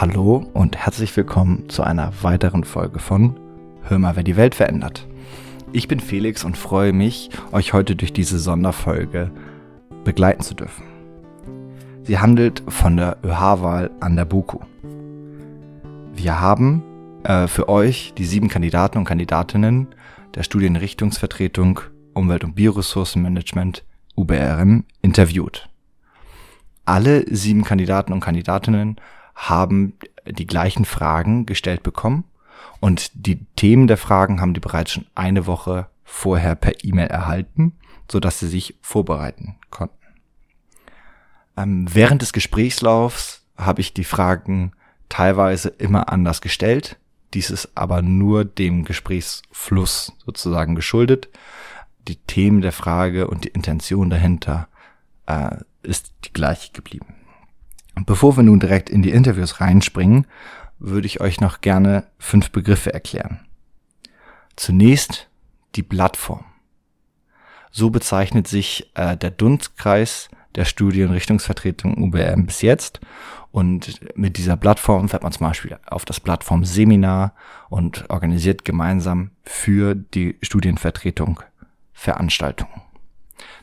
Hallo und herzlich willkommen zu einer weiteren Folge von Hör mal, wer die Welt verändert. Ich bin Felix und freue mich, euch heute durch diese Sonderfolge begleiten zu dürfen. Sie handelt von der ÖH-Wahl an der BUKU. Wir haben äh, für euch die sieben Kandidaten und Kandidatinnen der Studienrichtungsvertretung Umwelt- und Bioressourcenmanagement UBRM interviewt. Alle sieben Kandidaten und Kandidatinnen haben die gleichen Fragen gestellt bekommen und die Themen der Fragen haben die bereits schon eine Woche vorher per E-Mail erhalten, so dass sie sich vorbereiten konnten. Ähm, während des Gesprächslaufs habe ich die Fragen teilweise immer anders gestellt. Dies ist aber nur dem Gesprächsfluss sozusagen geschuldet. Die Themen der Frage und die Intention dahinter äh, ist die gleiche geblieben. Bevor wir nun direkt in die Interviews reinspringen, würde ich euch noch gerne fünf Begriffe erklären. Zunächst die Plattform. So bezeichnet sich äh, der Dunstkreis der Studienrichtungsvertretung UBM bis jetzt. Und mit dieser Plattform fährt man zum Beispiel auf das Plattform-Seminar und organisiert gemeinsam für die Studienvertretung Veranstaltungen.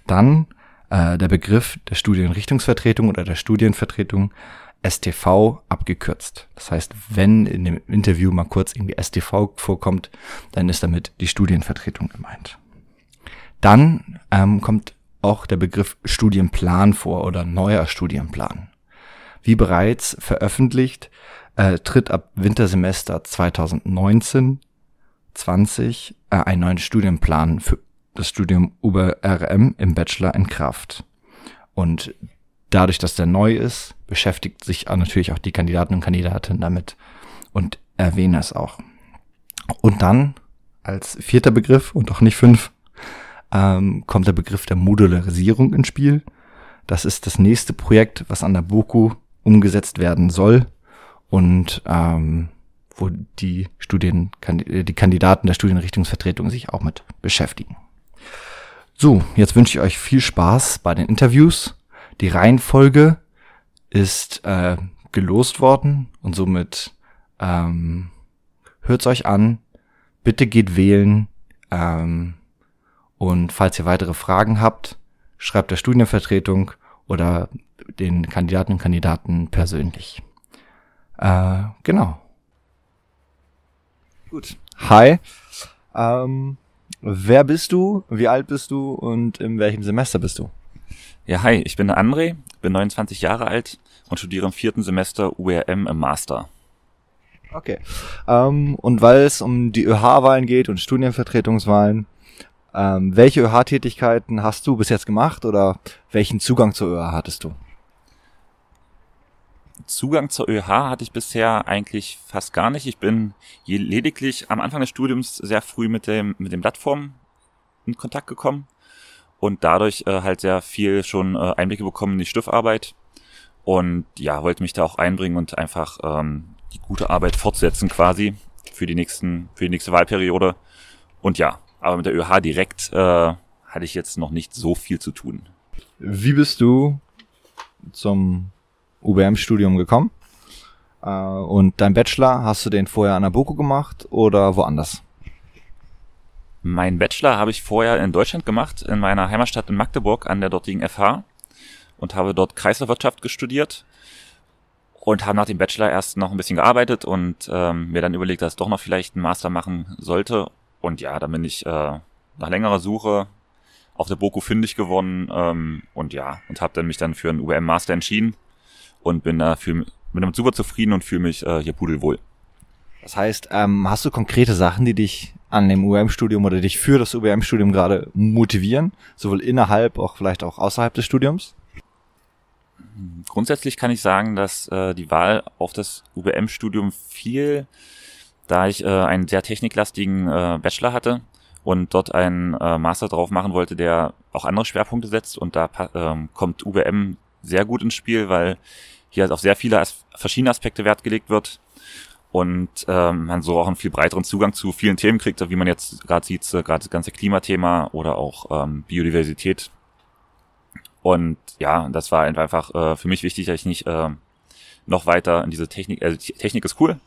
Dann äh, der Begriff der Studienrichtungsvertretung oder der Studienvertretung STV abgekürzt. Das heißt, wenn in dem Interview mal kurz irgendwie STV vorkommt, dann ist damit die Studienvertretung gemeint. Dann ähm, kommt auch der Begriff Studienplan vor oder neuer Studienplan. Wie bereits veröffentlicht, äh, tritt ab Wintersemester 2019 20 äh, ein neuer Studienplan für das Studium über RM im Bachelor in Kraft. Und dadurch, dass der neu ist, beschäftigt sich natürlich auch die Kandidaten und Kandidatinnen damit und erwähne es auch. Und dann als vierter Begriff und auch nicht fünf ähm, kommt der Begriff der Modularisierung ins Spiel. Das ist das nächste Projekt, was an der BOKU umgesetzt werden soll und ähm, wo die Studien, die Kandidaten der Studienrichtungsvertretung sich auch mit beschäftigen. So, jetzt wünsche ich euch viel Spaß bei den Interviews. Die Reihenfolge ist äh, gelost worden und somit ähm, hört's euch an. Bitte geht wählen. Ähm, und falls ihr weitere Fragen habt, schreibt der Studienvertretung oder den Kandidaten und Kandidaten persönlich. Äh, genau. Gut. Hi. Ähm, Wer bist du? Wie alt bist du? Und in welchem Semester bist du? Ja, hi, ich bin der André, bin 29 Jahre alt und studiere im vierten Semester URM im Master. Okay. Ähm, und weil es um die ÖH-Wahlen geht und Studienvertretungswahlen, ähm, welche ÖH-Tätigkeiten hast du bis jetzt gemacht oder welchen Zugang zur ÖH hattest du? Zugang zur ÖH hatte ich bisher eigentlich fast gar nicht. Ich bin lediglich am Anfang des Studiums sehr früh mit dem, mit den Plattformen in Kontakt gekommen und dadurch äh, halt sehr viel schon äh, Einblicke bekommen in die Stiftarbeit und ja, wollte mich da auch einbringen und einfach ähm, die gute Arbeit fortsetzen quasi für die nächsten, für die nächste Wahlperiode. Und ja, aber mit der ÖH direkt äh, hatte ich jetzt noch nicht so viel zu tun. Wie bist du zum UBM-Studium gekommen. Äh, und dein Bachelor, hast du den vorher an der BOKU gemacht oder woanders? Mein Bachelor habe ich vorher in Deutschland gemacht, in meiner Heimatstadt in Magdeburg an der dortigen FH und habe dort Kreislaufwirtschaft studiert und habe nach dem Bachelor erst noch ein bisschen gearbeitet und ähm, mir dann überlegt, dass ich doch noch vielleicht einen Master machen sollte. Und ja, dann bin ich äh, nach längerer Suche auf der BOKU fündig geworden ähm, und ja, und habe dann mich dann für einen UBM-Master entschieden und bin da fühl, bin damit super zufrieden und fühle mich äh, hier pudelwohl. Das heißt, ähm, hast du konkrete Sachen, die dich an dem UM-Studium oder dich für das UBM-Studium gerade motivieren, sowohl innerhalb, auch vielleicht auch außerhalb des Studiums? Grundsätzlich kann ich sagen, dass äh, die Wahl auf das UBM-Studium fiel, da ich äh, einen sehr techniklastigen äh, Bachelor hatte und dort einen äh, Master drauf machen wollte, der auch andere Schwerpunkte setzt und da ähm, kommt UBM sehr gut ins Spiel, weil hier halt auf sehr viele as verschiedene Aspekte Wert gelegt wird und ähm, man so auch einen viel breiteren Zugang zu vielen Themen kriegt, wie man jetzt gerade sieht, äh, gerade das ganze Klimathema oder auch ähm, Biodiversität. Und ja, das war einfach äh, für mich wichtig, dass ich nicht äh, noch weiter in diese Technik, also die Technik ist cool,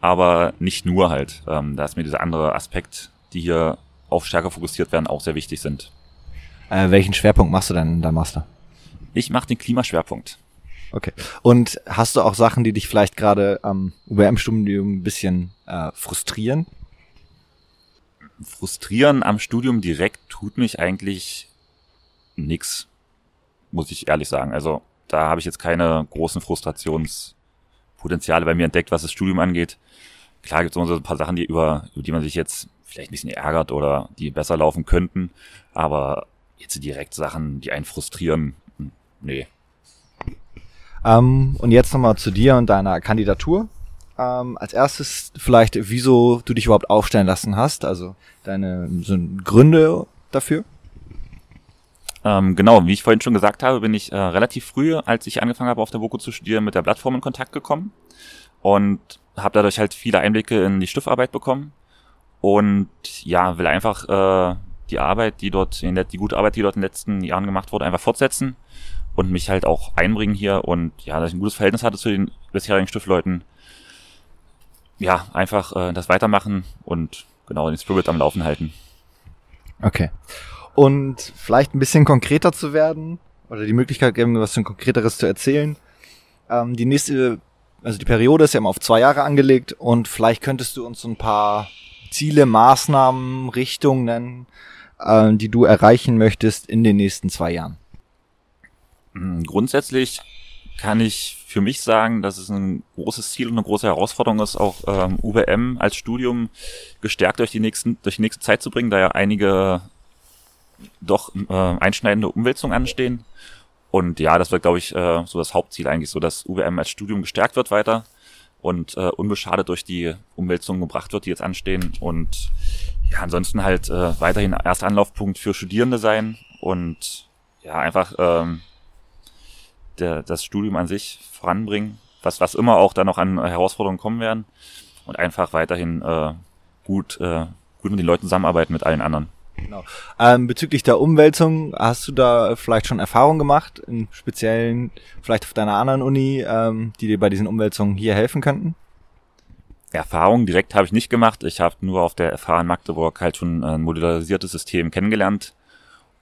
aber nicht nur halt. Ähm, da ist mir dieser andere Aspekt, die hier auf stärker fokussiert werden, auch sehr wichtig sind. Äh, welchen Schwerpunkt machst du denn in deinem Master? Ich mache den Klimaschwerpunkt. Okay. Und hast du auch Sachen, die dich vielleicht gerade am UBM-Studium ein bisschen äh, frustrieren? Frustrieren am Studium direkt tut mich eigentlich nix, muss ich ehrlich sagen. Also da habe ich jetzt keine großen Frustrationspotenziale bei mir entdeckt, was das Studium angeht. Klar gibt es immer so ein paar Sachen, die über, über die man sich jetzt vielleicht ein bisschen ärgert oder die besser laufen könnten, aber jetzt direkt Sachen, die einen frustrieren, nee. Ähm, und jetzt nochmal zu dir und deiner Kandidatur. Ähm, als erstes vielleicht, wieso du dich überhaupt aufstellen lassen hast, also deine so Gründe dafür. Ähm, genau, wie ich vorhin schon gesagt habe, bin ich äh, relativ früh, als ich angefangen habe, auf der BOKU zu studieren, mit der Plattform in Kontakt gekommen und habe dadurch halt viele Einblicke in die Stiftarbeit bekommen und ja, will einfach äh, die Arbeit, die dort, in der, die gute Arbeit, die dort in den letzten Jahren gemacht wurde, einfach fortsetzen und mich halt auch einbringen hier und ja, dass ich ein gutes Verhältnis hatte zu den bisherigen Stiftleuten. Ja, einfach äh, das weitermachen und genau den Spirit am Laufen halten. Okay. Und vielleicht ein bisschen konkreter zu werden oder die Möglichkeit geben, was konkreteres zu erzählen. Ähm, die nächste, also die Periode ist ja immer auf zwei Jahre angelegt und vielleicht könntest du uns so ein paar Ziele, Maßnahmen, Richtungen nennen, äh, die du erreichen möchtest in den nächsten zwei Jahren. Hm, grundsätzlich kann ich für mich sagen, dass es ein großes Ziel und eine große Herausforderung ist, auch ähm, UWM als Studium gestärkt durch die nächsten durch die nächste Zeit zu bringen, da ja einige doch äh, einschneidende Umwälzungen anstehen. Und ja, das wird, glaube ich, äh, so das Hauptziel eigentlich, so dass UWM als Studium gestärkt wird weiter und äh, unbeschadet durch die Umwälzungen gebracht wird, die jetzt anstehen. Und ja, ansonsten halt äh, weiterhin erster Anlaufpunkt für Studierende sein und ja, einfach ähm, der, das Studium an sich voranbringen, was, was immer auch da noch an Herausforderungen kommen werden und einfach weiterhin äh, gut, äh, gut mit den Leuten zusammenarbeiten, mit allen anderen. Genau. Ähm, bezüglich der Umwälzung, hast du da vielleicht schon Erfahrungen gemacht, in speziellen, vielleicht auf deiner anderen Uni, ähm, die dir bei diesen Umwälzungen hier helfen könnten? Erfahrungen direkt habe ich nicht gemacht. Ich habe nur auf der FH in Magdeburg halt schon ein modularisiertes System kennengelernt.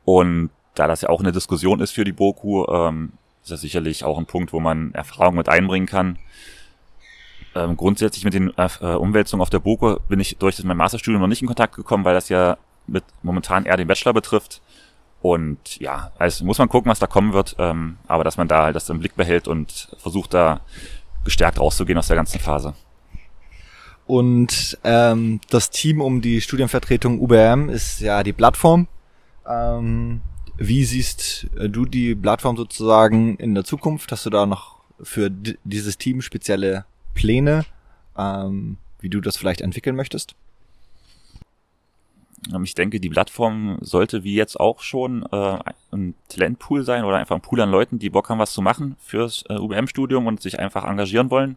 Und da das ja auch eine Diskussion ist für die BOKU, ähm, ist das sicherlich auch ein Punkt, wo man Erfahrungen mit einbringen kann. Ähm, grundsätzlich mit den äh, Umwälzungen auf der BOKU bin ich durch mein Masterstudium noch nicht in Kontakt gekommen, weil das ja mit momentan eher den Bachelor betrifft. Und ja, also muss man gucken, was da kommen wird, ähm, aber dass man da halt das im Blick behält und versucht da gestärkt rauszugehen aus der ganzen Phase. Und ähm, das Team um die Studienvertretung UBM ist ja die Plattform. Ähm, wie siehst äh, du die Plattform sozusagen in der Zukunft? Hast du da noch für dieses Team spezielle Pläne, ähm, wie du das vielleicht entwickeln möchtest? Ähm, ich denke, die Plattform sollte wie jetzt auch schon äh, ein Talentpool sein oder einfach ein Pool an Leuten, die Bock haben, was zu machen fürs äh, UBM-Studium und sich einfach engagieren wollen.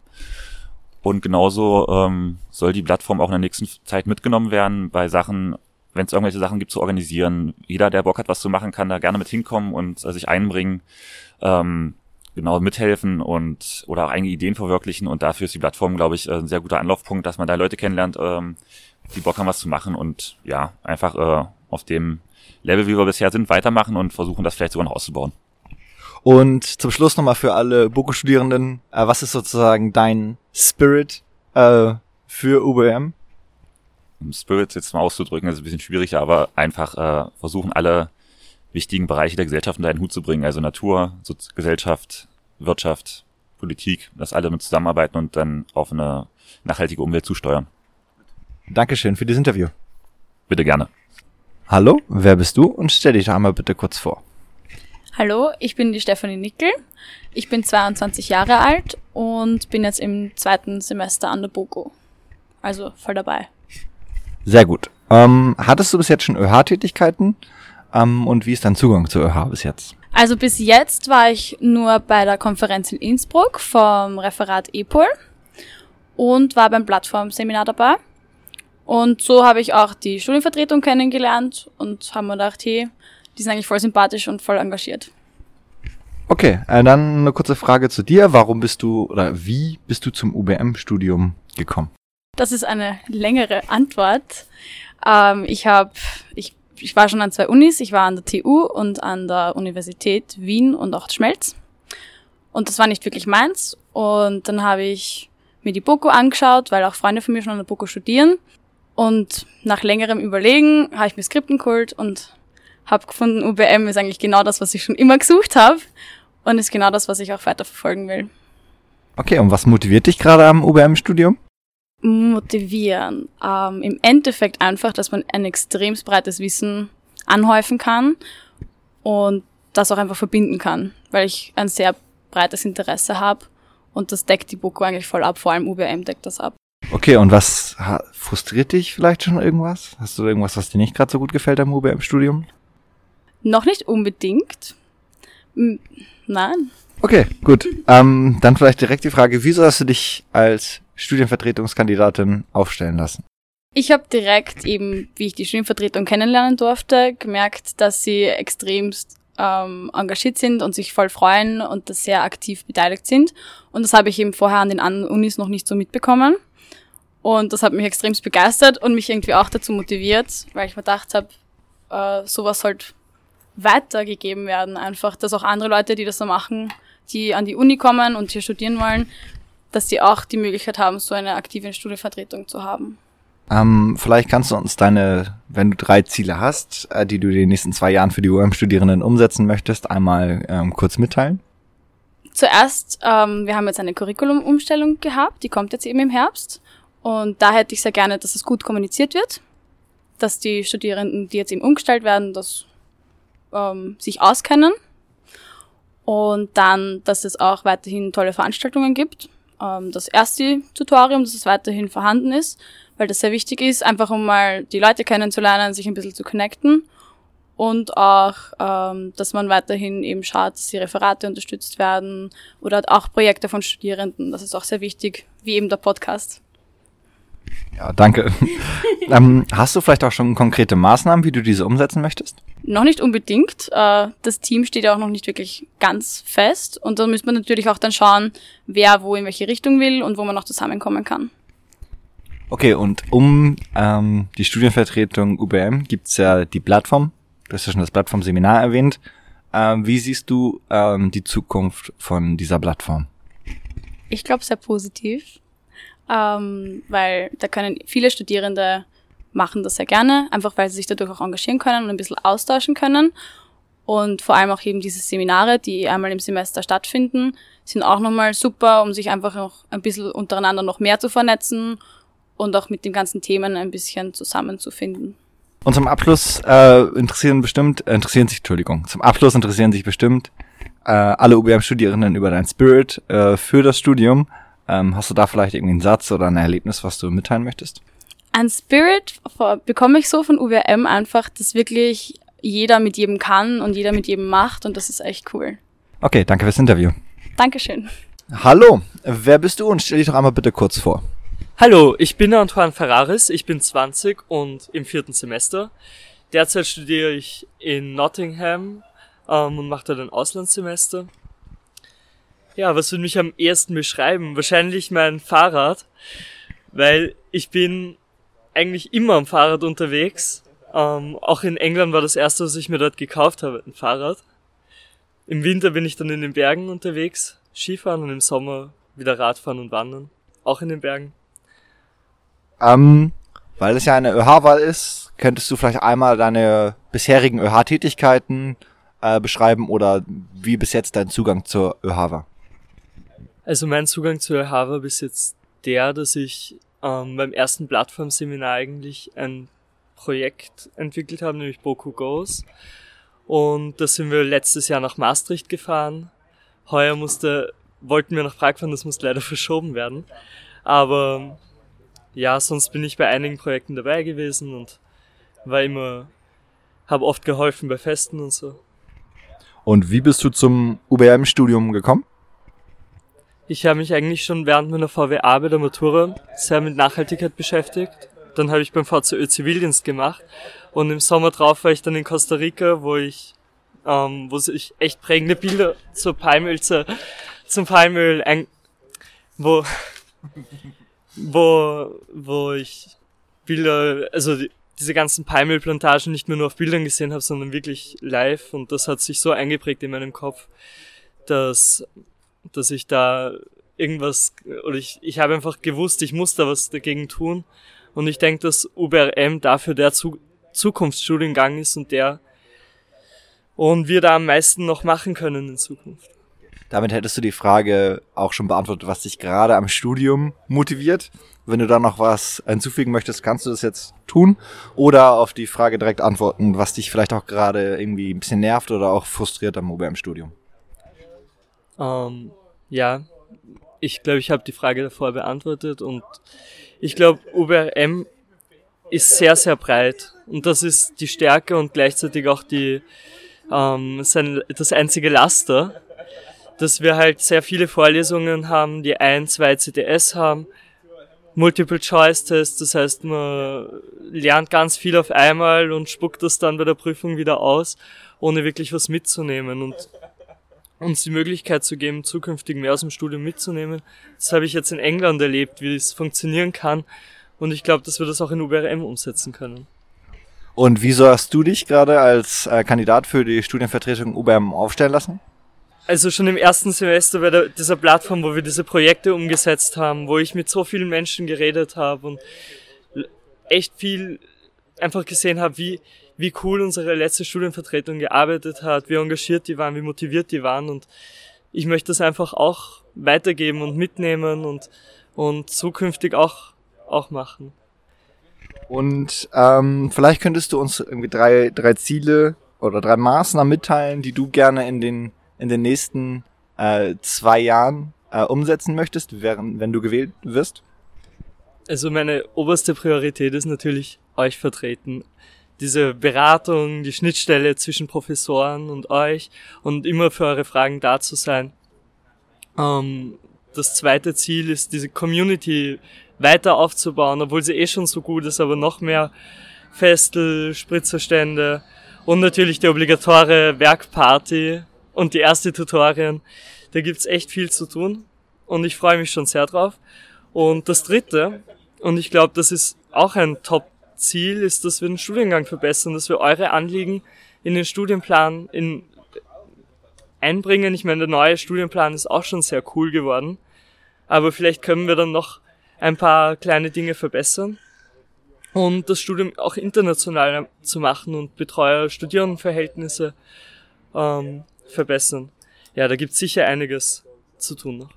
Und genauso ähm, soll die Plattform auch in der nächsten Zeit mitgenommen werden bei Sachen, wenn es irgendwelche Sachen gibt zu organisieren. Jeder, der Bock hat, was zu machen, kann da gerne mit hinkommen und äh, sich einbringen, ähm, genau mithelfen und oder auch eigene Ideen verwirklichen. Und dafür ist die Plattform, glaube ich, ein sehr guter Anlaufpunkt, dass man da Leute kennenlernt, ähm, die Bock haben, was zu machen und ja, einfach äh, auf dem Level, wie wir bisher sind, weitermachen und versuchen, das vielleicht sogar noch auszubauen. Und zum Schluss nochmal für alle Boko-Studierenden, äh, was ist sozusagen dein Spirit äh, für UBM? Spirit jetzt mal auszudrücken, ist ein bisschen schwieriger, aber einfach äh, versuchen, alle wichtigen Bereiche der Gesellschaft unter einen Hut zu bringen, also Natur, so Gesellschaft, Wirtschaft, Politik, dass alle mit zusammenarbeiten und dann auf eine nachhaltige Umwelt zusteuern. Dankeschön für dieses Interview. Bitte gerne. Hallo, wer bist du und stell dich einmal bitte kurz vor. Hallo, ich bin die Stefanie Nickel. Ich bin 22 Jahre alt und bin jetzt im zweiten Semester an der BOKU. Also voll dabei. Sehr gut. Ähm, hattest du bis jetzt schon ÖH-Tätigkeiten? Ähm, und wie ist dein Zugang zu ÖH bis jetzt? Also bis jetzt war ich nur bei der Konferenz in Innsbruck vom Referat EPOL und war beim Plattformseminar dabei. Und so habe ich auch die Studienvertretung kennengelernt und haben mir gedacht, hey, die sind eigentlich voll sympathisch und voll engagiert. Okay. Äh, dann eine kurze Frage zu dir. Warum bist du oder wie bist du zum UBM-Studium gekommen? Das ist eine längere Antwort. Ähm, ich habe, ich, ich war schon an zwei Unis. Ich war an der TU und an der Universität Wien und auch Schmelz. Und das war nicht wirklich meins. Und dann habe ich mir die BOKU angeschaut, weil auch Freunde von mir schon an der BOKU studieren. Und nach längerem Überlegen habe ich mir Skripten geholt und habe gefunden, UBM ist eigentlich genau das, was ich schon immer gesucht habe und ist genau das, was ich auch weiter verfolgen will. Okay, und was motiviert dich gerade am UBM-Studium? Motivieren. Ähm, Im Endeffekt einfach, dass man ein extrem breites Wissen anhäufen kann und das auch einfach verbinden kann, weil ich ein sehr breites Interesse habe und das deckt die BOKU eigentlich voll ab, vor allem UBM deckt das ab. Okay, und was frustriert dich vielleicht schon irgendwas? Hast du irgendwas, was dir nicht gerade so gut gefällt am UBM-Studium? Noch nicht unbedingt. Nein. Okay, gut. Ähm, dann vielleicht direkt die Frage, wieso hast du dich als Studienvertretungskandidatin aufstellen lassen? Ich habe direkt eben, wie ich die Studienvertretung kennenlernen durfte, gemerkt, dass sie extremst ähm, engagiert sind und sich voll freuen und das sehr aktiv beteiligt sind. Und das habe ich eben vorher an den anderen Unis noch nicht so mitbekommen. Und das hat mich extremst begeistert und mich irgendwie auch dazu motiviert, weil ich mir gedacht habe, äh, sowas sollte weitergegeben werden. Einfach, dass auch andere Leute, die das so machen, die an die Uni kommen und hier studieren wollen, dass sie auch die Möglichkeit haben, so eine aktive Studienvertretung zu haben. Ähm, vielleicht kannst du uns deine, wenn du drei Ziele hast, äh, die du in den nächsten zwei Jahren für die UM-Studierenden umsetzen möchtest, einmal ähm, kurz mitteilen. Zuerst, ähm, wir haben jetzt eine Curriculum-Umstellung gehabt, die kommt jetzt eben im Herbst. Und da hätte ich sehr gerne, dass es gut kommuniziert wird, dass die Studierenden, die jetzt eben umgestellt werden, das ähm, sich auskennen. Und dann, dass es auch weiterhin tolle Veranstaltungen gibt. Ähm, das erste Tutorium, dass es weiterhin vorhanden ist weil das sehr wichtig ist, einfach um mal die Leute kennenzulernen, sich ein bisschen zu connecten und auch, ähm, dass man weiterhin eben schaut, dass die Referate unterstützt werden oder auch Projekte von Studierenden. Das ist auch sehr wichtig, wie eben der Podcast. Ja, danke. ähm, hast du vielleicht auch schon konkrete Maßnahmen, wie du diese umsetzen möchtest? Noch nicht unbedingt. Äh, das Team steht ja auch noch nicht wirklich ganz fest. Und da müsste man natürlich auch dann schauen, wer wo in welche Richtung will und wo man noch zusammenkommen kann. Okay, und um ähm, die Studienvertretung UBM gibt's ja die Plattform. Du hast ja schon das Plattform-Seminar erwähnt. Ähm, wie siehst du ähm, die Zukunft von dieser Plattform? Ich glaube sehr positiv, ähm, weil da können viele Studierende machen das sehr gerne, einfach weil sie sich dadurch auch engagieren können und ein bisschen austauschen können. Und vor allem auch eben diese Seminare, die einmal im Semester stattfinden, sind auch nochmal super, um sich einfach noch ein bisschen untereinander noch mehr zu vernetzen und auch mit den ganzen Themen ein bisschen zusammenzufinden. Und zum Abschluss äh, interessieren bestimmt, äh, interessieren sich, Entschuldigung, zum Abschluss interessieren sich bestimmt äh, alle UBM-Studierenden über dein Spirit äh, für das Studium. Ähm, hast du da vielleicht irgendwie einen Satz oder ein Erlebnis, was du mitteilen möchtest? Ein Spirit bekomme ich so von UWM einfach, dass wirklich jeder mit jedem kann und jeder mit jedem macht und das ist echt cool. Okay, danke fürs Interview. Dankeschön. Hallo, wer bist du und stell dich doch einmal bitte kurz vor. Hallo, ich bin Antoine Ferraris, ich bin 20 und im vierten Semester. Derzeit studiere ich in Nottingham ähm, und mache dort ein Auslandssemester. Ja, was würde mich am ehesten beschreiben? Wahrscheinlich mein Fahrrad, weil ich bin eigentlich immer am Fahrrad unterwegs. Ähm, auch in England war das erste, was ich mir dort gekauft habe, ein Fahrrad. Im Winter bin ich dann in den Bergen unterwegs, Skifahren und im Sommer wieder Radfahren und Wandern, auch in den Bergen. Ähm, weil es ja eine ÖH-Wahl ist, könntest du vielleicht einmal deine bisherigen ÖH-Tätigkeiten äh, beschreiben oder wie bis jetzt dein Zugang zur ÖH war? Also mein Zugang ÖH war bis jetzt der, dass ich ähm, beim ersten Plattformseminar eigentlich ein Projekt entwickelt habe, nämlich Boku Goes. Und da sind wir letztes Jahr nach Maastricht gefahren. Heuer musste, wollten wir nach Prag fahren, das musste leider verschoben werden. Aber ja, sonst bin ich bei einigen Projekten dabei gewesen und war immer, habe oft geholfen bei Festen und so. Und wie bist du zum UBM-Studium gekommen? Ich habe mich eigentlich schon während meiner VWA bei der Matura sehr mit Nachhaltigkeit beschäftigt. Dann habe ich beim VCÖ Zivildienst gemacht und im Sommer drauf war ich dann in Costa Rica, wo ich ähm, wo sich echt prägende Bilder zur Palmöl, zur, zum Palmöl ein, wo, wo, wo ich Bilder, also die, diese ganzen Palmölplantagen nicht mehr nur auf Bildern gesehen habe, sondern wirklich live und das hat sich so eingeprägt in meinem Kopf, dass, dass ich da irgendwas, oder ich, ich habe einfach gewusst, ich muss da was dagegen tun und ich denke, dass UBRM dafür der Zu Zukunftsstudiengang ist und der und wir da am meisten noch machen können in Zukunft. Damit hättest du die Frage auch schon beantwortet, was dich gerade am Studium motiviert. Wenn du da noch was hinzufügen möchtest, kannst du das jetzt tun. Oder auf die Frage direkt antworten, was dich vielleicht auch gerade irgendwie ein bisschen nervt oder auch frustriert am UBM-Studium. Ähm, ja, ich glaube, ich habe die Frage davor beantwortet und ich glaube, UBRM ist sehr, sehr breit und das ist die Stärke und gleichzeitig auch die, ähm, sein, das einzige Laster, dass wir halt sehr viele Vorlesungen haben, die ein, zwei CTS haben, Multiple-Choice-Test, das heißt, man lernt ganz viel auf einmal und spuckt das dann bei der Prüfung wieder aus, ohne wirklich was mitzunehmen und uns die Möglichkeit zu geben, zukünftig mehr aus dem Studium mitzunehmen. Das habe ich jetzt in England erlebt, wie es funktionieren kann und ich glaube, dass wir das auch in UBRM umsetzen können. Und wieso hast du dich gerade als äh, Kandidat für die Studienvertretung UBM aufstellen lassen? Also schon im ersten Semester bei der, dieser Plattform, wo wir diese Projekte umgesetzt haben, wo ich mit so vielen Menschen geredet habe und echt viel einfach gesehen habe, wie, wie cool unsere letzte Studienvertretung gearbeitet hat, wie engagiert die waren, wie motiviert die waren und ich möchte das einfach auch weitergeben und mitnehmen und, und zukünftig auch, auch machen. Und ähm, vielleicht könntest du uns irgendwie drei, drei Ziele oder drei Maßnahmen mitteilen, die du gerne in den, in den nächsten äh, zwei Jahren äh, umsetzen möchtest, während, wenn du gewählt wirst? Also meine oberste Priorität ist natürlich euch vertreten. Diese Beratung, die Schnittstelle zwischen Professoren und euch und immer für eure Fragen da zu sein. Ähm, das zweite Ziel ist diese Community weiter aufzubauen, obwohl sie eh schon so gut ist, aber noch mehr Festel, Spritzerstände und natürlich die obligatorie Werkparty und die erste Tutorien. Da gibt's echt viel zu tun und ich freue mich schon sehr drauf. Und das dritte, und ich glaube, das ist auch ein Top-Ziel, ist, dass wir den Studiengang verbessern, dass wir eure Anliegen in den Studienplan in, einbringen. Ich meine, der neue Studienplan ist auch schon sehr cool geworden. Aber vielleicht können wir dann noch ein paar kleine Dinge verbessern und das Studium auch international zu machen und Betreuer-Studierendenverhältnisse ähm, verbessern. Ja, da gibt es sicher einiges zu tun noch.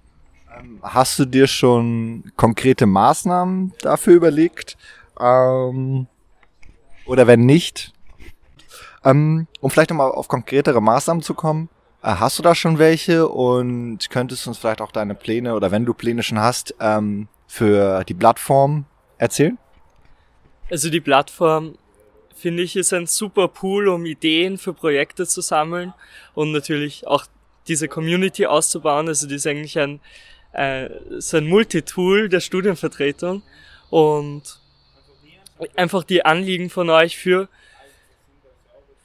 Ähm, hast du dir schon konkrete Maßnahmen dafür überlegt? Ähm, oder wenn nicht, ähm, um vielleicht nochmal auf konkretere Maßnahmen zu kommen, äh, hast du da schon welche und könntest uns vielleicht auch deine Pläne oder wenn du Pläne schon hast, ähm, für die Plattform erzählen? Also die Plattform finde ich ist ein super Pool, um Ideen für Projekte zu sammeln und natürlich auch diese Community auszubauen. Also die ist eigentlich ein, äh, so ein Multitool der Studienvertretung und einfach die Anliegen von euch für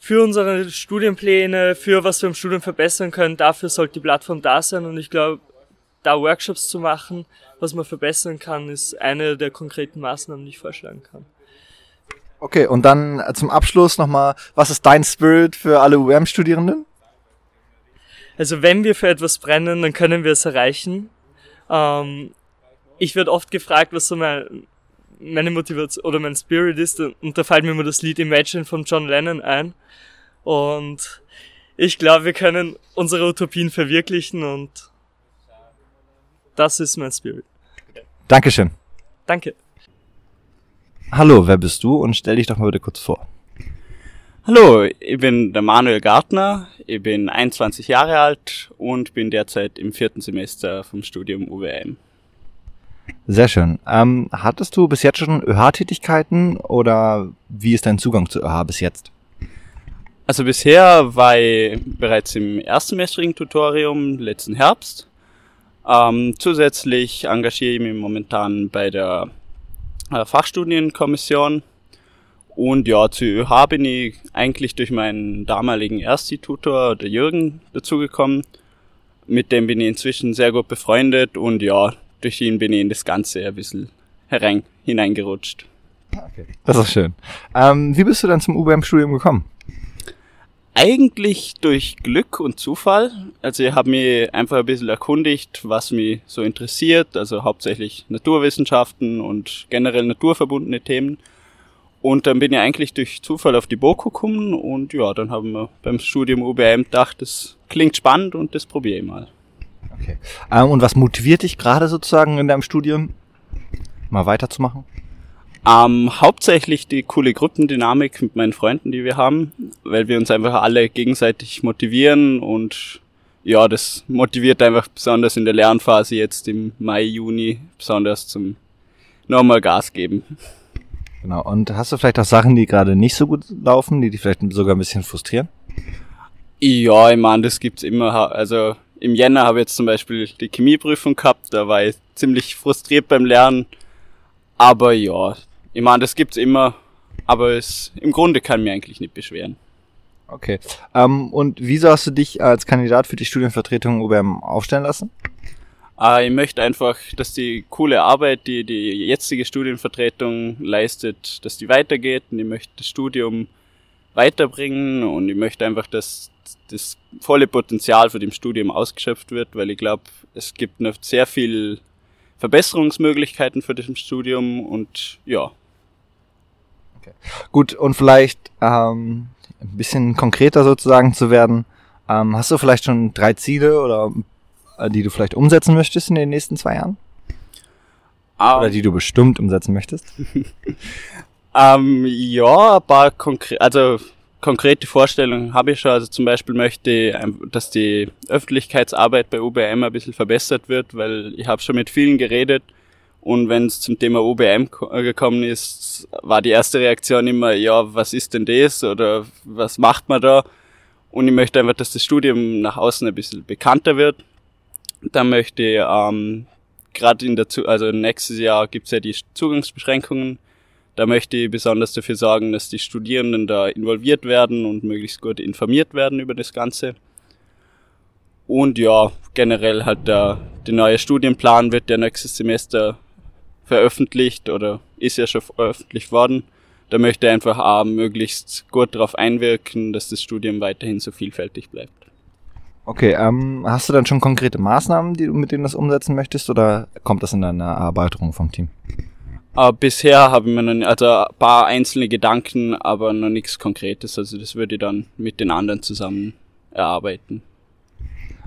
für unsere Studienpläne, für was wir im Studium verbessern können, dafür sollte die Plattform da sein und ich glaube, da Workshops zu machen, was man verbessern kann, ist eine der konkreten Maßnahmen, die ich vorschlagen kann. Okay, und dann äh, zum Abschluss nochmal, was ist dein Spirit für alle UM-Studierenden? Also wenn wir für etwas brennen, dann können wir es erreichen. Ähm, ich werde oft gefragt, was so mein, meine Motivation oder mein Spirit ist, und da fällt mir immer das Lied Imagine von John Lennon ein. Und ich glaube, wir können unsere Utopien verwirklichen und das ist mein Spirit. Dankeschön. Danke. Hallo, wer bist du und stell dich doch mal bitte kurz vor. Hallo, ich bin der Manuel Gartner, ich bin 21 Jahre alt und bin derzeit im vierten Semester vom Studium UWM. Sehr schön. Ähm, hattest du bis jetzt schon ÖH-Tätigkeiten oder wie ist dein Zugang zu ÖH bis jetzt? Also bisher war ich bereits im erstsemestrigen Tutorium letzten Herbst ähm, zusätzlich engagiere ich mich momentan bei der äh, Fachstudienkommission Und ja, zu ÖH bin ich eigentlich durch meinen damaligen Erstitutor, der Jürgen, dazugekommen. Mit dem bin ich inzwischen sehr gut befreundet und ja, durch ihn bin ich in das Ganze ein bisschen herein, hineingerutscht. Okay. Das ist schön. Ähm, wie bist du dann zum UBM-Studium gekommen? Eigentlich durch Glück und Zufall. Also ich habe mich einfach ein bisschen erkundigt, was mich so interessiert, also hauptsächlich Naturwissenschaften und generell naturverbundene Themen. Und dann bin ich eigentlich durch Zufall auf die BOKU gekommen und ja, dann haben wir beim Studium UBM gedacht, das klingt spannend und das probiere ich mal. Okay. Ähm, und was motiviert dich gerade sozusagen in deinem Studium, mal weiterzumachen? Ähm, hauptsächlich die coole Gruppendynamik mit meinen Freunden, die wir haben, weil wir uns einfach alle gegenseitig motivieren und ja, das motiviert einfach besonders in der Lernphase jetzt im Mai, Juni, besonders zum nochmal Gas geben. Genau. Und hast du vielleicht auch Sachen, die gerade nicht so gut laufen, die dich vielleicht sogar ein bisschen frustrieren? Ja, ich meine, das gibt's immer. Also im Jänner habe ich jetzt zum Beispiel die Chemieprüfung gehabt, da war ich ziemlich frustriert beim Lernen. Aber ja, ich meine, das gibt's immer, aber es im Grunde kann mir eigentlich nicht beschweren. Okay. Ähm, und wieso hast du dich als Kandidat für die Studienvertretung UBM aufstellen lassen? Äh, ich möchte einfach, dass die coole Arbeit, die die jetzige Studienvertretung leistet, dass die weitergeht und ich möchte das Studium weiterbringen und ich möchte einfach, dass das volle Potenzial für dem Studium ausgeschöpft wird, weil ich glaube, es gibt noch sehr viel Verbesserungsmöglichkeiten für das Studium und ja. Okay. Gut, und vielleicht ähm, ein bisschen konkreter sozusagen zu werden. Ähm, hast du vielleicht schon drei Ziele oder äh, die du vielleicht umsetzen möchtest in den nächsten zwei Jahren? Um, Oder die du bestimmt umsetzen möchtest? ähm, ja, ein paar konkrete, also konkrete Vorstellungen habe ich schon. Also zum Beispiel möchte ich, dass die Öffentlichkeitsarbeit bei UBM ein bisschen verbessert wird, weil ich habe schon mit vielen geredet und wenn es zum Thema UBM äh, gekommen ist, war die erste Reaktion immer, ja, was ist denn das oder was macht man da? Und ich möchte einfach, dass das Studium nach außen ein bisschen bekannter wird da möchte ich ähm, gerade in der, also nächstes Jahr gibt's ja die Zugangsbeschränkungen. Da möchte ich besonders dafür sorgen, dass die Studierenden da involviert werden und möglichst gut informiert werden über das Ganze. Und ja, generell halt der, der neue Studienplan wird der nächstes Semester veröffentlicht oder ist ja schon veröffentlicht worden. Da möchte ich einfach auch möglichst gut darauf einwirken, dass das Studium weiterhin so vielfältig bleibt. Okay, ähm, hast du dann schon konkrete Maßnahmen, die du mit denen das umsetzen möchtest, oder kommt das in deiner Erarbeitung vom Team? Aber bisher habe ich mir noch, also ein paar einzelne Gedanken, aber noch nichts Konkretes. Also das würde ich dann mit den anderen zusammen erarbeiten.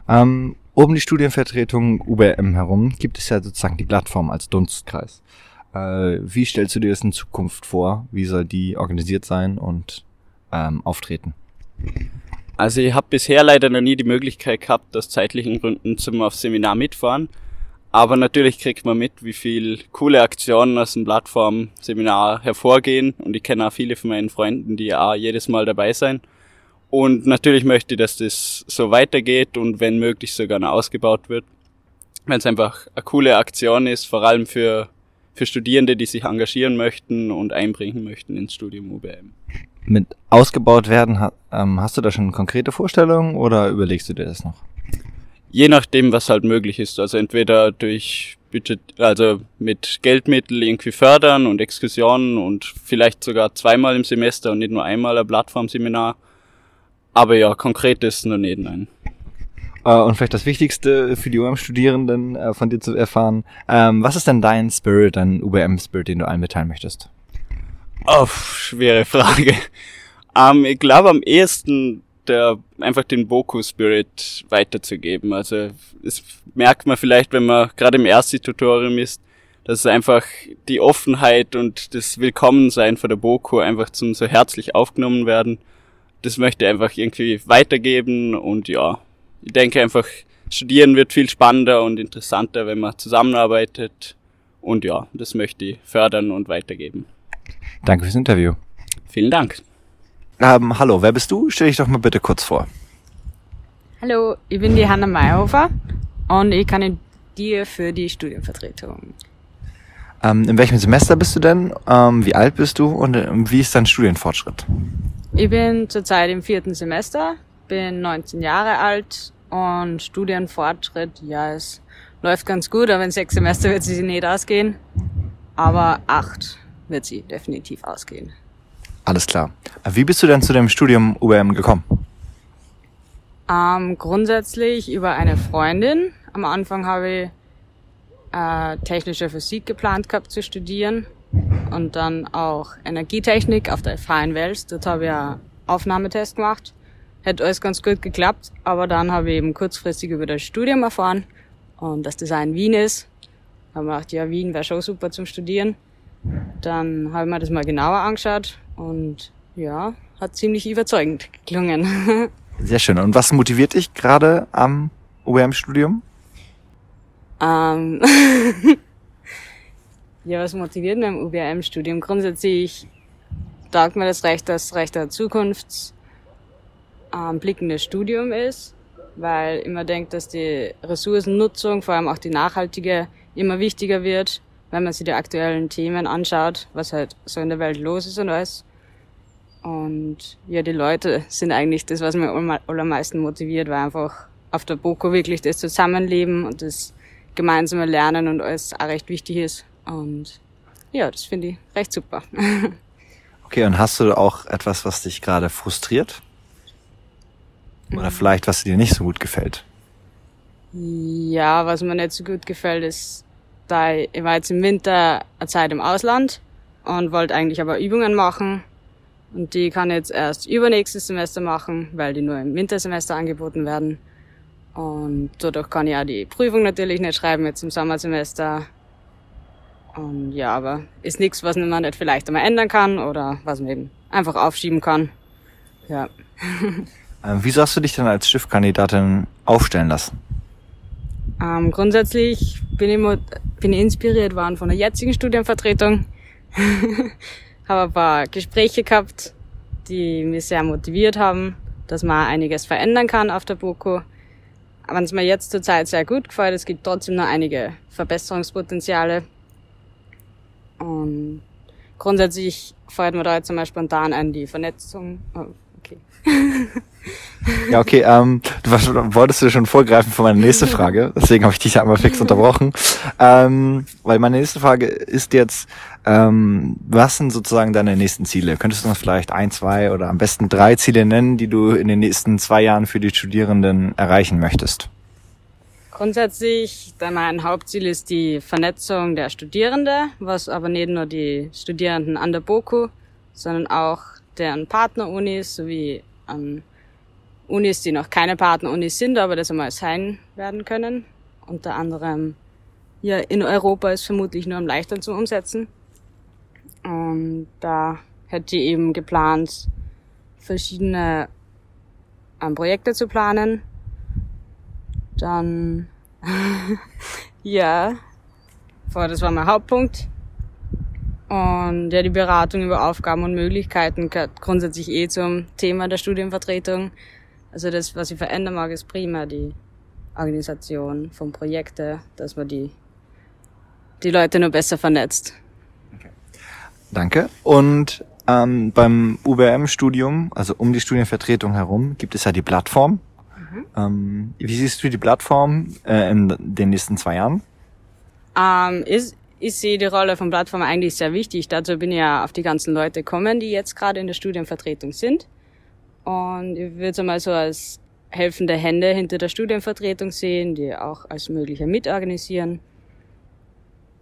Ähm, um die Studienvertretung UBM herum gibt es ja sozusagen die Plattform als Dunstkreis. Äh, wie stellst du dir das in Zukunft vor? Wie soll die organisiert sein und ähm, auftreten? Also ich habe bisher leider noch nie die Möglichkeit gehabt, aus zeitlichen Gründen zum auf Seminar mitfahren. Aber natürlich kriegt man mit, wie viel coole Aktionen aus dem Plattform-Seminar hervorgehen. Und ich kenne auch viele von meinen Freunden, die auch jedes Mal dabei sein. Und natürlich möchte ich, dass das so weitergeht und wenn möglich sogar noch ausgebaut wird. Weil es einfach eine coole Aktion ist, vor allem für, für Studierende, die sich engagieren möchten und einbringen möchten ins Studium UBM mit ausgebaut werden, ähm, hast du da schon konkrete Vorstellungen oder überlegst du dir das noch? Je nachdem, was halt möglich ist. Also entweder durch Budget, also mit Geldmittel irgendwie fördern und Exkursionen und vielleicht sogar zweimal im Semester und nicht nur einmal ein Plattformseminar. Aber ja, konkret ist noch nicht, nein. Äh, und vielleicht das Wichtigste für die UM-Studierenden äh, von dir zu erfahren. Ähm, was ist denn dein Spirit, dein UBM-Spirit, den du allen mitteilen möchtest? Oh, schwere Frage. Ähm, ich glaube am ehesten der einfach den Boku-Spirit weiterzugeben. Also das merkt man vielleicht, wenn man gerade im ersten Tutorium ist, dass es einfach die Offenheit und das Willkommensein von der Boku einfach zum so herzlich aufgenommen werden. Das möchte ich einfach irgendwie weitergeben und ja, ich denke einfach, studieren wird viel spannender und interessanter, wenn man zusammenarbeitet und ja, das möchte ich fördern und weitergeben. Danke fürs Interview. Vielen Dank. Ähm, hallo, wer bist du? Stell dich doch mal bitte kurz vor. Hallo, ich bin die Hanna Mayhofer und ich kann dir für die Studienvertretung. Ähm, in welchem Semester bist du denn? Ähm, wie alt bist du und äh, wie ist dein Studienfortschritt? Ich bin zurzeit im vierten Semester, bin 19 Jahre alt und Studienfortschritt, ja, es läuft ganz gut, aber in sechs Semester wird sie nicht ausgehen. Aber acht wird sie definitiv ausgehen. Alles klar. Wie bist du denn zu dem Studium UBM gekommen? Ähm, grundsätzlich über eine Freundin. Am Anfang habe ich äh, technische Physik geplant gehabt zu studieren und dann auch Energietechnik auf der FH in Wels. Dort habe ich einen Aufnahmetest gemacht. Hätte alles ganz gut geklappt, aber dann habe ich eben kurzfristig über das Studium erfahren und dass das auch in Wien ist. Da habe ich gedacht, ja, Wien wäre schon super zum Studieren. Dann habe ich mir das mal genauer angeschaut und ja, hat ziemlich überzeugend geklungen. Sehr schön. Und was motiviert dich gerade am UBM-Studium? Ähm, ja, was motiviert mich im UBM-Studium? Grundsätzlich taugt mir das recht, dass es recht ein zukunftsblickendes Studium ist, weil ich immer denkt, dass die Ressourcennutzung, vor allem auch die nachhaltige, immer wichtiger wird, wenn man sich die aktuellen Themen anschaut, was halt so in der Welt los ist und alles. Und ja, die Leute sind eigentlich das, was mich allermeisten motiviert, weil einfach auf der BOKO wirklich das Zusammenleben und das gemeinsame Lernen und alles auch recht wichtig ist. Und ja, das finde ich recht super. Okay, und hast du auch etwas, was dich gerade frustriert? Oder vielleicht, was dir nicht so gut gefällt? Ja, was mir nicht so gut gefällt, ist, da ich, war jetzt im Winter eine Zeit im Ausland und wollte eigentlich aber Übungen machen. Und die kann ich jetzt erst übernächstes Semester machen, weil die nur im Wintersemester angeboten werden. Und dadurch kann ich auch die Prüfung natürlich nicht schreiben jetzt im Sommersemester. Und ja, aber ist nichts, was man nicht vielleicht einmal ändern kann oder was man eben einfach aufschieben kann. Ja. Ähm, wieso hast du dich denn als Stiftkandidatin aufstellen lassen? Ähm, grundsätzlich bin ich, mo- bin ich inspiriert worden von der jetzigen Studienvertretung. Habe ein paar Gespräche gehabt, die mich sehr motiviert haben, dass man einiges verändern kann auf der BOKU. Wenn es mir jetzt zurzeit sehr gut gefällt, es gibt trotzdem noch einige Verbesserungspotenziale. Und grundsätzlich fällt mir da jetzt zum Beispiel spontan an die Vernetzung. Ja, okay, ähm, du wolltest du schon vorgreifen für meine nächste Frage, deswegen habe ich dich ja einmal fix unterbrochen. Ähm, weil meine nächste Frage ist jetzt, ähm, was sind sozusagen deine nächsten Ziele? Könntest du uns vielleicht ein, zwei oder am besten drei Ziele nennen, die du in den nächsten zwei Jahren für die Studierenden erreichen möchtest? Grundsätzlich, mein Hauptziel ist die Vernetzung der Studierenden, was aber nicht nur die Studierenden an der BOKU, sondern auch deren Partnerunis sowie an Unis, die noch keine Partnerunis sind, aber das einmal sein werden können. Unter anderem hier in Europa ist vermutlich nur am leichteren zu umsetzen. Und da hätte ich eben geplant, verschiedene ähm, Projekte zu planen. Dann, ja, das war mein Hauptpunkt. Und ja, die Beratung über Aufgaben und Möglichkeiten gehört grundsätzlich eh zum Thema der Studienvertretung. Also das, was ich verändern mag, ist prima die Organisation von Projekten, dass man die, die Leute nur besser vernetzt. Danke. Und ähm, beim UBM-Studium, also um die Studienvertretung herum, gibt es ja die Plattform. Ähm, wie siehst du die Plattform äh, in den nächsten zwei Jahren? Ähm, ist, ich sehe die Rolle von Plattform eigentlich sehr wichtig. Dazu bin ich ja auf die ganzen Leute gekommen, die jetzt gerade in der Studienvertretung sind. Und ich würde es einmal so als helfende Hände hinter der Studienvertretung sehen, die auch als mögliche mitorganisieren.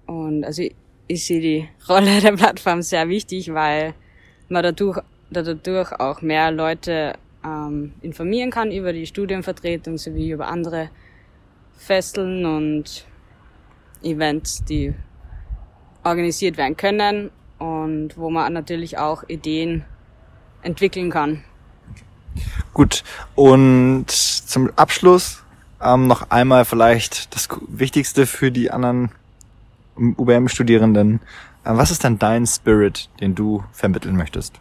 Und also ich, ich sehe die Rolle der Plattform sehr wichtig, weil man dadurch, dadurch auch mehr Leute ähm, informieren kann über die Studienvertretung sowie über andere Festeln und Events, die organisiert werden können und wo man natürlich auch Ideen entwickeln kann. Gut, und zum Abschluss ähm, noch einmal vielleicht das Wichtigste für die anderen UBM-Studierenden. Äh, was ist denn dein Spirit, den du vermitteln möchtest?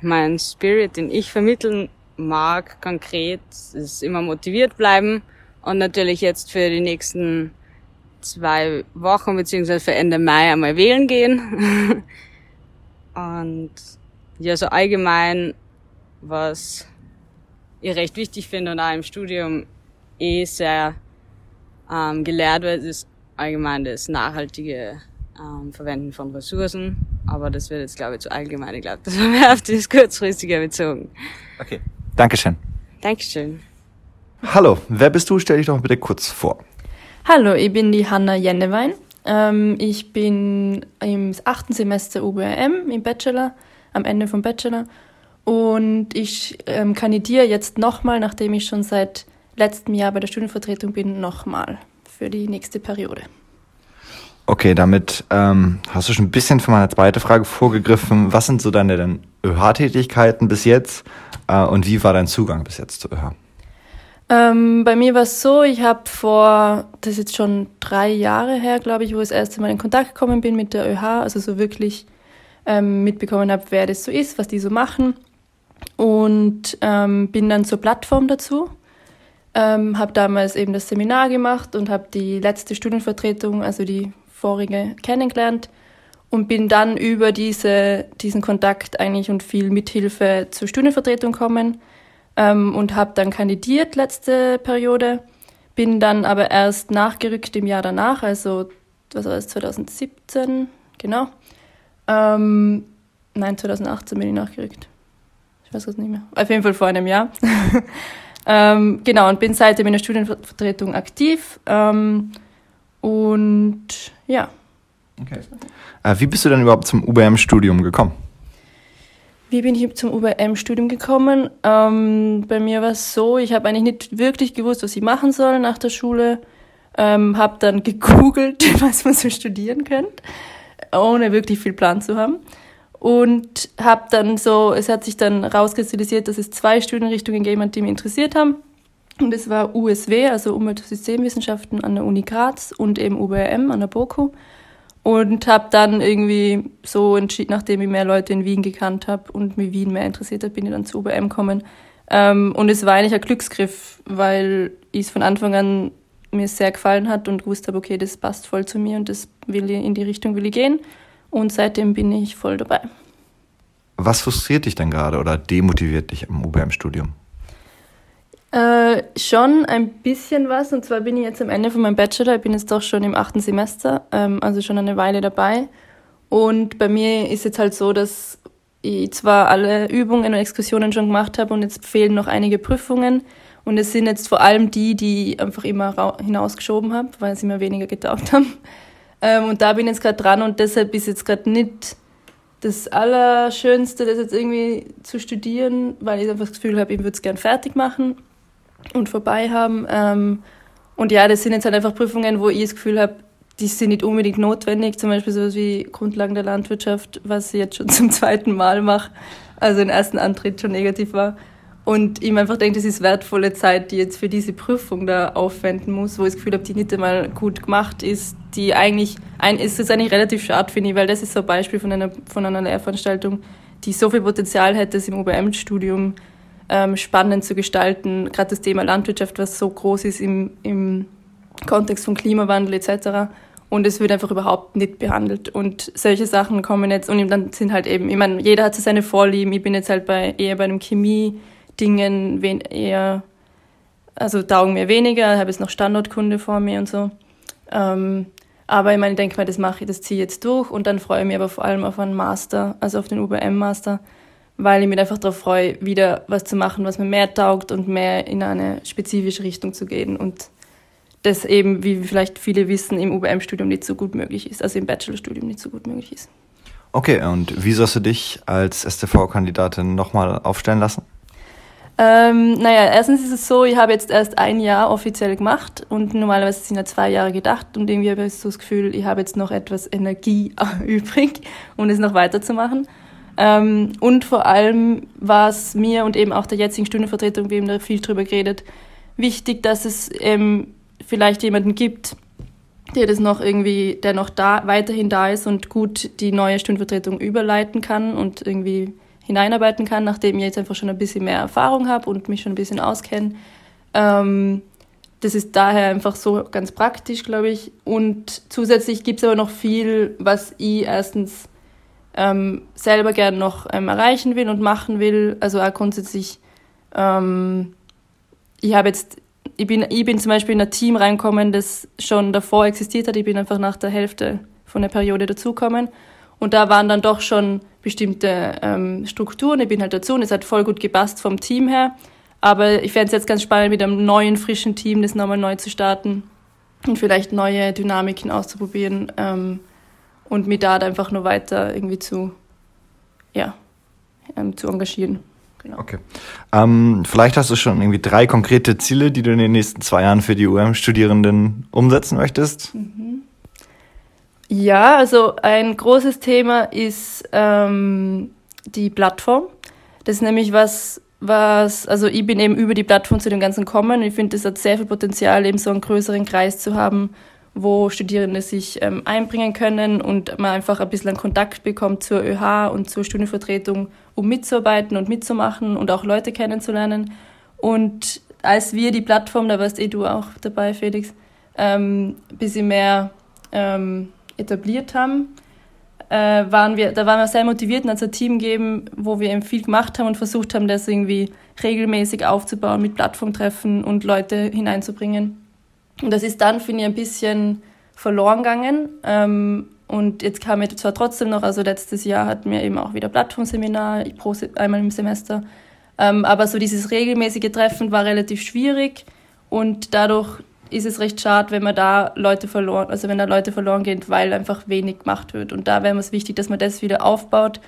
Mein Spirit, den ich vermitteln mag, konkret, ist immer motiviert bleiben und natürlich jetzt für die nächsten zwei Wochen beziehungsweise für Ende Mai einmal wählen gehen. Und ja, so allgemein, was ich recht wichtig finde und auch im Studium eh sehr ähm, gelehrt wird, ist allgemein das nachhaltige ähm, Verwenden von Ressourcen. Aber das wird jetzt, glaube ich, zu allgemein. Ich glaube, das war mehr auf das kurzfristige bezogen. Okay. Dankeschön. Dankeschön. Hallo, wer bist du? Stell dich doch bitte kurz vor. Hallo, ich bin die Hanna Jennewein. Ähm, ich bin im achten Semester UBRM im Bachelor, am Ende vom Bachelor. Und ich ähm, kandidiere jetzt nochmal, nachdem ich schon seit letztem Jahr bei der Studienvertretung bin, nochmal für die nächste Periode. Okay, damit ähm, hast du schon ein bisschen für meine zweite Frage vorgegriffen. Was sind so deine ÖH-Tätigkeiten bis jetzt äh, und wie war dein Zugang bis jetzt zu ÖH? Ähm, bei mir war es so, ich habe vor, das ist jetzt schon drei Jahre her, glaube ich, wo ich das erste Mal in Kontakt gekommen bin mit der ÖH, also so wirklich ähm, mitbekommen habe, wer das so ist, was die so machen und ähm, bin dann zur Plattform dazu. Ähm, habe damals eben das Seminar gemacht und habe die letzte Studienvertretung, also die vorige, kennengelernt und bin dann über diese, diesen Kontakt eigentlich und viel Mithilfe zur Studienvertretung gekommen ähm, und habe dann kandidiert letzte Periode, bin dann aber erst nachgerückt im Jahr danach, also was war das, 2017, genau. Ähm, nein, 2018 bin ich nachgerückt. Ich weiß es nicht mehr. Auf jeden Fall vor einem Jahr. ähm, genau, und bin seitdem in der Studienvertretung aktiv. Ähm, und ja. Okay. Äh, wie bist du denn überhaupt zum UBM-Studium gekommen? Wie bin ich zum UBM-Studium gekommen? Ähm, bei mir war es so, ich habe eigentlich nicht wirklich gewusst, was ich machen soll nach der Schule. Ähm, habe dann gegoogelt, was man so studieren könnte, ohne wirklich viel Plan zu haben und habe dann so, es hat sich dann rauskristallisiert, dass es zwei Studienrichtungen gegeben hat, die mich interessiert haben. Und es war USW, also Umwelt- und Systemwissenschaften an der Uni Graz und eben UBRM an der BOKU. Und habe dann irgendwie so entschieden, nachdem ich mehr Leute in Wien gekannt habe und mich Wien mehr interessiert hat, bin ich dann zu UBM gekommen. Ähm, und es war eigentlich ein Glücksgriff, weil ich es von Anfang an mir sehr gefallen hat und gewusst habe, okay, das passt voll zu mir und das will ich, in die Richtung will ich gehen. Und seitdem bin ich voll dabei. Was frustriert dich denn gerade oder demotiviert dich im UBM-Studium? Äh, schon ein bisschen was. Und zwar bin ich jetzt am Ende von meinem Bachelor. Ich bin jetzt doch schon im achten Semester, ähm, also schon eine Weile dabei. Und bei mir ist jetzt halt so, dass ich zwar alle Übungen und Exkursionen schon gemacht habe und jetzt fehlen noch einige Prüfungen. Und es sind jetzt vor allem die, die ich einfach immer hinausgeschoben habe, weil sie mir weniger getaugt haben. Ähm, und da bin ich jetzt gerade dran und deshalb ist jetzt gerade nicht das Allerschönste, das jetzt irgendwie zu studieren, weil ich einfach das Gefühl habe, ich würde es gern fertig machen und vorbei haben. Ähm, und ja, das sind jetzt halt einfach Prüfungen, wo ich das Gefühl habe, die sind nicht unbedingt notwendig. Zum Beispiel sowas wie Grundlagen der Landwirtschaft, was ich jetzt schon zum zweiten Mal mache, also den ersten Antritt schon negativ war. Und ich mir einfach denke, das ist wertvolle Zeit, die ich jetzt für diese Prüfung da aufwenden muss, wo ich das Gefühl habe, die nicht einmal gut gemacht ist, die eigentlich, ein, ist es eigentlich relativ schade, finde ich, weil das ist so ein Beispiel von einer, von einer Lehrveranstaltung, die so viel Potenzial hätte, es im UBM-Studium ähm, spannend zu gestalten. Gerade das Thema Landwirtschaft, was so groß ist im, im Kontext von Klimawandel etc. Und es wird einfach überhaupt nicht behandelt. Und solche Sachen kommen jetzt, und dann sind halt eben, ich meine, jeder hat so seine Vorlieben. Ich bin jetzt halt bei, eher bei einem Chemie- Dingen wen eher, also taugen mir weniger, habe jetzt noch Standortkunde vor mir und so. Ähm, aber ich meine, ich denke mal, das mache ich, das ziehe ich jetzt durch und dann freue ich mich aber vor allem auf einen Master, also auf den UBM-Master, weil ich mich einfach darauf freue, wieder was zu machen, was mir mehr taugt und mehr in eine spezifische Richtung zu gehen und das eben, wie vielleicht viele wissen, im UBM-Studium nicht so gut möglich ist, also im Bachelorstudium nicht so gut möglich ist. Okay, und wie sollst du dich als STV-Kandidatin nochmal aufstellen lassen? Ähm, naja, erstens ist es so, ich habe jetzt erst ein Jahr offiziell gemacht und normalerweise sind ja zwei Jahre gedacht und irgendwie habe ich so das Gefühl, ich habe jetzt noch etwas Energie übrig, um es noch weiterzumachen. Ähm, und vor allem war es mir und eben auch der jetzigen Stundenvertretung, wir haben da viel drüber geredet, wichtig, dass es ähm, vielleicht jemanden gibt, der das noch irgendwie, der noch da, weiterhin da ist und gut die neue Stundenvertretung überleiten kann und irgendwie hineinarbeiten kann, nachdem ich jetzt einfach schon ein bisschen mehr Erfahrung habe und mich schon ein bisschen auskenne. Ähm, das ist daher einfach so ganz praktisch, glaube ich. Und zusätzlich gibt es aber noch viel, was ich erstens ähm, selber gern noch ähm, erreichen will und machen will. Also auch grundsätzlich, ähm, ich habe jetzt, ich bin, ich bin zum Beispiel in ein Team reinkommen, das schon davor existiert hat. Ich bin einfach nach der Hälfte von der Periode dazukommen. Und da waren dann doch schon bestimmte ähm, Strukturen. Ich bin halt dazu und es hat voll gut gepasst vom Team her. Aber ich fände es jetzt ganz spannend, mit einem neuen, frischen Team das nochmal neu zu starten und vielleicht neue Dynamiken auszuprobieren ähm, und mich da einfach nur weiter irgendwie zu, ja, ähm, zu engagieren. Genau. Okay. Ähm, vielleicht hast du schon irgendwie drei konkrete Ziele, die du in den nächsten zwei Jahren für die UM-Studierenden umsetzen möchtest. Mhm. Ja, also ein großes Thema ist ähm, die Plattform. Das ist nämlich was, was, also ich bin eben über die Plattform zu dem Ganzen gekommen. Ich finde, es hat sehr viel Potenzial, eben so einen größeren Kreis zu haben, wo Studierende sich ähm, einbringen können und man einfach ein bisschen Kontakt bekommt zur ÖH und zur Studienvertretung, um mitzuarbeiten und mitzumachen und auch Leute kennenzulernen. Und als wir die Plattform, da warst eh du auch dabei, Felix, ähm, ein bisschen mehr ähm, etabliert haben, äh, waren wir, da waren wir sehr motiviert und als ein Team gegeben, wo wir eben viel gemacht haben und versucht haben, das irgendwie regelmäßig aufzubauen mit Plattformtreffen und Leute hineinzubringen. Und das ist dann, finde ich, ein bisschen verloren gegangen. Ähm, und jetzt kam mir zwar trotzdem noch, also letztes Jahr hatten wir eben auch wieder Plattformseminar, einmal im Semester. Ähm, aber so dieses regelmäßige Treffen war relativ schwierig und dadurch ist es recht schade, wenn man da Leute verloren, also wenn da Leute verloren gehen, weil einfach wenig gemacht wird. Und da wäre es wichtig, dass man das wieder aufbaut,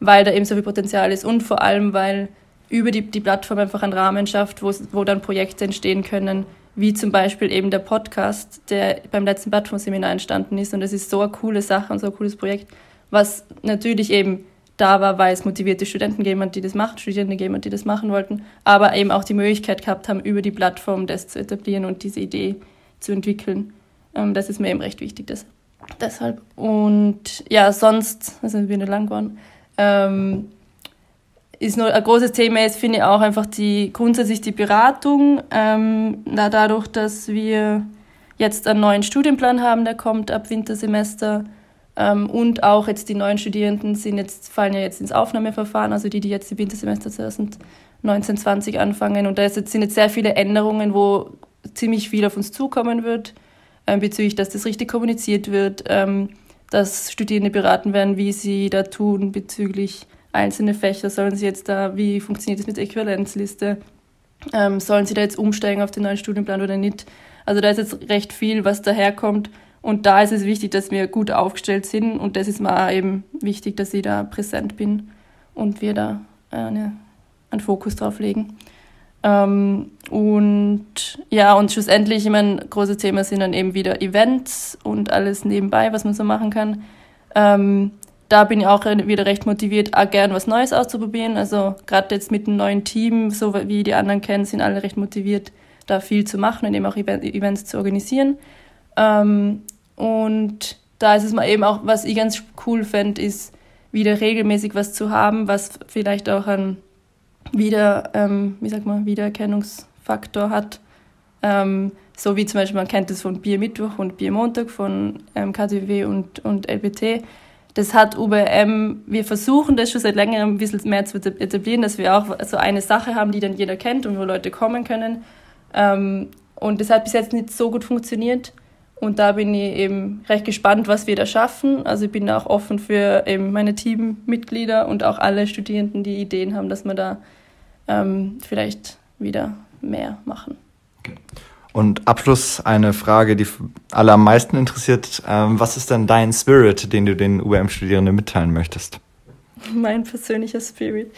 weil da eben so viel Potenzial ist und vor allem, weil über die, die Plattform einfach einen Rahmen schafft, wo dann Projekte entstehen können, wie zum Beispiel eben der Podcast, der beim letzten Plattformseminar entstanden ist. Und das ist so eine coole Sache und so ein cooles Projekt, was natürlich eben da war, weil es motivierte Studenten gegeben hat, die das machen, Studierende gegeben hat, die das machen wollten, aber eben auch die Möglichkeit gehabt haben, über die Plattform das zu etablieren und diese Idee zu entwickeln. Ähm, das ist mir eben recht wichtig. Das, deshalb. Und ja, sonst, also sind wir nur lang geworden, ähm, ist nur ein großes Thema ist, finde ich auch einfach die grundsätzlich die Beratung. Ähm, dadurch, dass wir jetzt einen neuen Studienplan haben, der kommt ab Wintersemester, ähm, und auch jetzt die neuen Studierenden sind jetzt, fallen ja jetzt ins Aufnahmeverfahren, also die, die jetzt im Wintersemester 2019, 20 anfangen. Und da sind jetzt sehr viele Änderungen, wo ziemlich viel auf uns zukommen wird, ähm, bezüglich, dass das richtig kommuniziert wird, ähm, dass Studierende beraten werden, wie sie da tun bezüglich einzelne Fächer. Sollen sie jetzt da, wie funktioniert das mit der Äquivalenzliste? Ähm, sollen sie da jetzt umsteigen auf den neuen Studienplan oder nicht? Also da ist jetzt recht viel, was daherkommt. Und da ist es wichtig, dass wir gut aufgestellt sind und das ist mir eben wichtig, dass ich da präsent bin und wir da eine, einen Fokus drauf legen. Ähm, und ja, und schlussendlich, ich meine, große Themen sind dann eben wieder Events und alles nebenbei, was man so machen kann. Ähm, da bin ich auch wieder recht motiviert, auch gern was Neues auszuprobieren. Also gerade jetzt mit einem neuen Team, so wie die anderen kennen, sind alle recht motiviert, da viel zu machen und eben auch Events zu organisieren. Ähm, und da ist es mal eben auch, was ich ganz cool fände, ist wieder regelmäßig was zu haben, was vielleicht auch einen wieder, ähm, wie sagt man, Wiedererkennungsfaktor hat. Ähm, so wie zum Beispiel, man kennt es von Bier Mittwoch und Bier Montag von ähm, KTW und, und LBT. Das hat UBM, wir versuchen das schon seit längerem ein bisschen mehr zu etablieren, dass wir auch so eine Sache haben, die dann jeder kennt und wo Leute kommen können. Ähm, und das hat bis jetzt nicht so gut funktioniert. Und da bin ich eben recht gespannt, was wir da schaffen. Also ich bin auch offen für eben meine Teammitglieder und auch alle Studierenden, die Ideen haben, dass wir da ähm, vielleicht wieder mehr machen. Okay. Und Abschluss eine Frage, die alle am meisten interessiert. Ähm, was ist denn dein Spirit, den du den UM-Studierenden mitteilen möchtest? Mein persönlicher Spirit.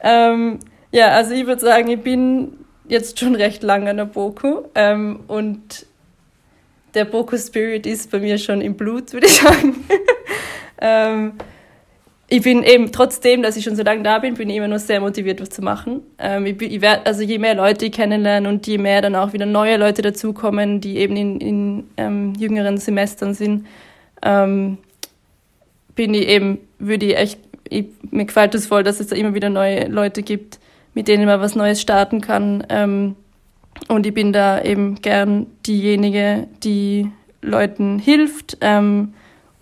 Ähm, ja, also ich würde sagen, ich bin jetzt schon recht lange an der BOKU ähm, und der Boko Spirit ist bei mir schon im Blut, würde ich sagen. ähm, ich bin eben, trotzdem, dass ich schon so lange da bin, bin ich immer noch sehr motiviert, was zu machen. Ähm, ich, ich werd, also je mehr Leute ich kennenlerne und je mehr dann auch wieder neue Leute dazukommen, die eben in, in ähm, jüngeren Semestern sind, ähm, bin ich eben, würde ich echt, ich, mir gefällt es voll, dass es da immer wieder neue Leute gibt, mit denen man was Neues starten kann. Ähm, Und ich bin da eben gern diejenige, die Leuten hilft, ähm,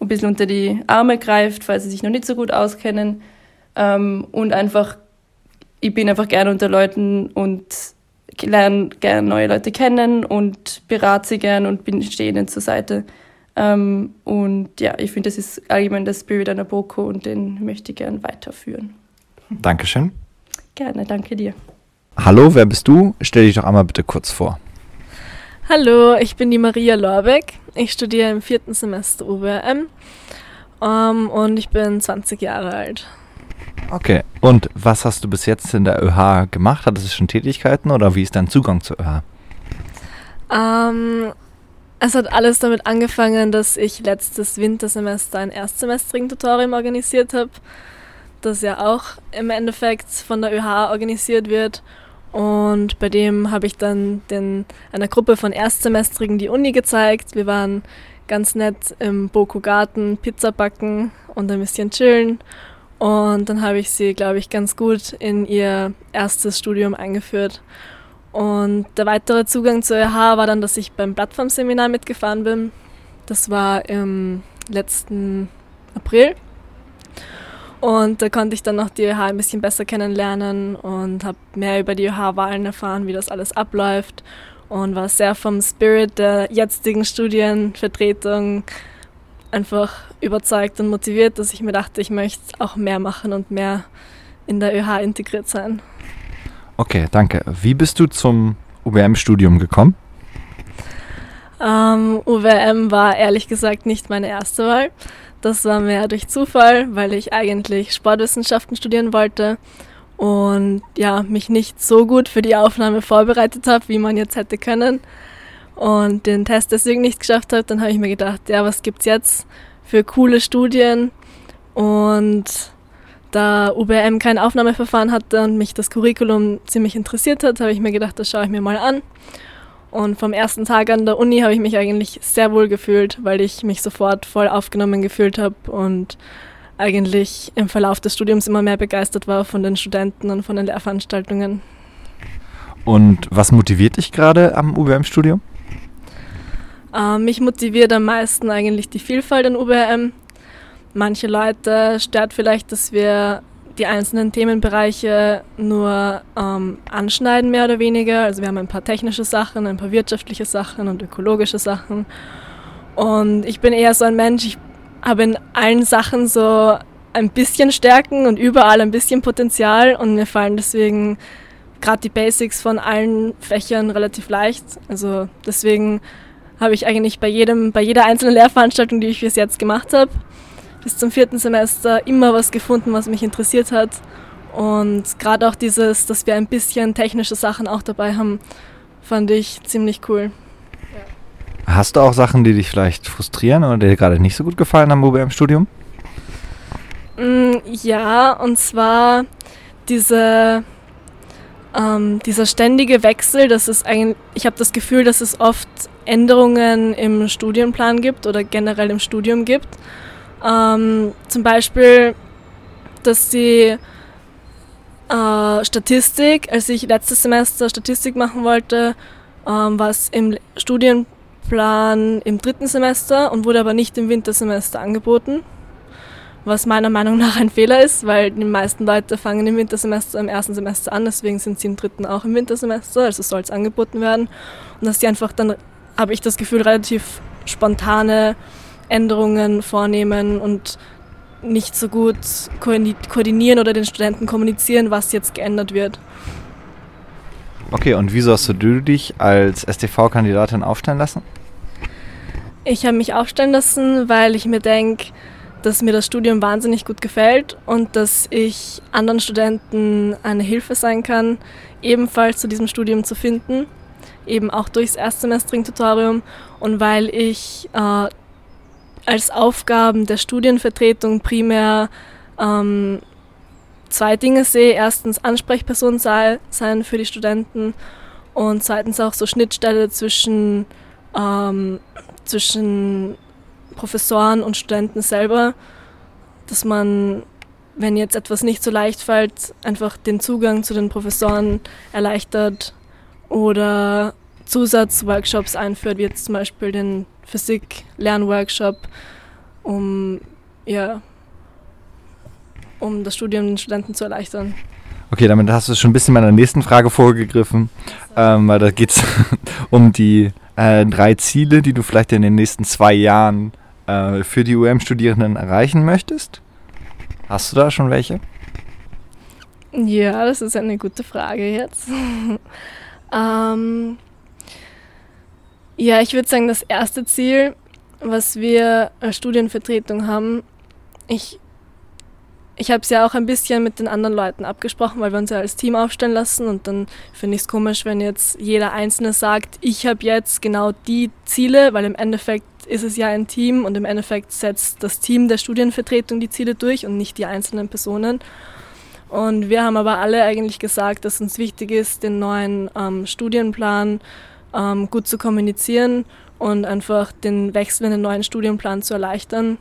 ein bisschen unter die Arme greift, falls sie sich noch nicht so gut auskennen. Ähm, und einfach, ich bin einfach gern unter Leuten und lerne gern neue Leute kennen und berate sie gern und bin stehenden zur Seite. Ähm, und ja, ich finde, das ist allgemein der Spirit einer Boko und den möchte ich gern weiterführen. Dankeschön. Gerne, danke dir. Hallo, wer bist du? Stell dich doch einmal bitte kurz vor. Hallo, ich bin die Maria Lorbeck. Ich studiere im vierten Semester UWM um, ähm, und ich bin 20 Jahre alt. Okay, und was hast du bis jetzt in der ÖH gemacht? Hattest du schon Tätigkeiten oder wie ist dein Zugang zur ÖH? Um, ähm, es hat alles damit angefangen, dass ich letztes Wintersemester ein erstsemestrigen Tutorium organisiert habe, das ja auch im Endeffekt von der ÖH organisiert wird. Und bei dem habe ich dann den, einer Gruppe von Erstsemestrigen die Uni gezeigt. Wir waren ganz nett im Boku Garten, Pizza backen und ein bisschen chillen. Und dann habe ich sie, glaube ich, ganz gut in ihr erstes Studium eingeführt. Und der weitere Zugang zur ÖH war dann, dass ich beim Plattformseminar mitgefahren bin. Das war im letzten April. Und da konnte ich dann noch die ÖH ein bisschen besser kennenlernen und habe mehr über die ÖH-Wahlen erfahren, wie das alles abläuft. Und war sehr vom Spirit der jetzigen Studienvertretung einfach überzeugt und motiviert, dass ich mir dachte, ich möchte auch mehr machen und mehr in der ÖH integriert sein. Okay, danke. Wie bist du zum UWM-Studium gekommen? Ähm, UWM war ehrlich gesagt nicht meine erste Wahl. Das war mehr durch Zufall, weil ich eigentlich Sportwissenschaften studieren wollte und ja, mich nicht so gut für die Aufnahme vorbereitet habe, wie man jetzt hätte können und den Test deswegen nicht geschafft habe, dann habe ich mir gedacht, ja, was gibt's jetzt für coole Studien und da UBM kein Aufnahmeverfahren hatte und mich das Curriculum ziemlich interessiert hat, habe ich mir gedacht, das schaue ich mir mal an. Und vom ersten Tag an der Uni habe ich mich eigentlich sehr wohl gefühlt, weil ich mich sofort voll aufgenommen gefühlt habe und eigentlich im Verlauf des Studiums immer mehr begeistert war von den Studenten und von den Lehrveranstaltungen. Und was motiviert dich gerade am UBM-Studium? Äh, mich motiviert am meisten eigentlich die Vielfalt an UBM Manche Leute stört vielleicht, dass wir die einzelnen Themenbereiche nur ähm, anschneiden, mehr oder weniger. Also wir haben ein paar technische Sachen, ein paar wirtschaftliche Sachen und ökologische Sachen. Und ich bin eher so ein Mensch, ich habe in allen Sachen so ein bisschen Stärken und überall ein bisschen Potenzial und mir fallen deswegen gerade die Basics von allen Fächern relativ leicht. Also deswegen habe ich eigentlich bei jedem, bei jeder einzelnen Lehrveranstaltung, die ich bis jetzt gemacht habe, bis zum vierten Semester immer was gefunden, was mich interessiert hat. Und gerade auch dieses, dass wir ein bisschen technische Sachen auch dabei haben, fand ich ziemlich cool. Hast du auch Sachen, die dich vielleicht frustrieren oder dir gerade nicht so gut gefallen am UBM-Studium? Mm, ja, und zwar diese, ähm, dieser ständige Wechsel, dass es eigentlich, ich habe das Gefühl, dass es oft Änderungen im Studienplan gibt oder generell im Studium gibt. Ähm, zum Beispiel, dass die äh, Statistik, als ich letztes Semester Statistik machen wollte, ähm, war es im Studienplan im dritten Semester und wurde aber nicht im Wintersemester angeboten. Was meiner Meinung nach ein Fehler ist, weil die meisten Leute fangen im Wintersemester im ersten Semester an, deswegen sind sie im dritten auch im Wintersemester, also soll es angeboten werden. Und dass sie einfach dann, habe ich das Gefühl, relativ spontane Änderungen vornehmen und nicht so gut koordinieren oder den Studenten kommunizieren, was jetzt geändert wird. Okay, und wieso hast du dich als STV-Kandidatin aufstellen lassen? Ich habe mich aufstellen lassen, weil ich mir denke, dass mir das Studium wahnsinnig gut gefällt und dass ich anderen Studenten eine Hilfe sein kann, ebenfalls zu diesem Studium zu finden, eben auch durchs Erstsemestring-Tutorium und weil ich äh, als Aufgaben der Studienvertretung primär ähm, zwei Dinge sehe. Erstens Ansprechperson sei, sein für die Studenten und zweitens auch so Schnittstelle zwischen, ähm, zwischen Professoren und Studenten selber, dass man, wenn jetzt etwas nicht so leicht fällt, einfach den Zugang zu den Professoren erleichtert oder Zusatzworkshops einführt, wie jetzt zum Beispiel den Physik-Lernworkshop, um, ja, um das Studium den Studenten zu erleichtern. Okay, damit hast du schon ein bisschen meiner nächsten Frage vorgegriffen, ähm, weil da geht es um die äh, drei Ziele, die du vielleicht in den nächsten zwei Jahren äh, für die UM-Studierenden erreichen möchtest. Hast du da schon welche? Ja, das ist eine gute Frage jetzt. ähm, ja, ich würde sagen, das erste Ziel, was wir als Studienvertretung haben, ich, ich habe es ja auch ein bisschen mit den anderen Leuten abgesprochen, weil wir uns ja als Team aufstellen lassen und dann finde ich es komisch, wenn jetzt jeder Einzelne sagt, ich habe jetzt genau die Ziele, weil im Endeffekt ist es ja ein Team und im Endeffekt setzt das Team der Studienvertretung die Ziele durch und nicht die einzelnen Personen. Und wir haben aber alle eigentlich gesagt, dass uns wichtig ist, den neuen ähm, Studienplan ähm, gut zu kommunizieren und einfach den Wechsel in den neuen Studienplan zu erleichtern.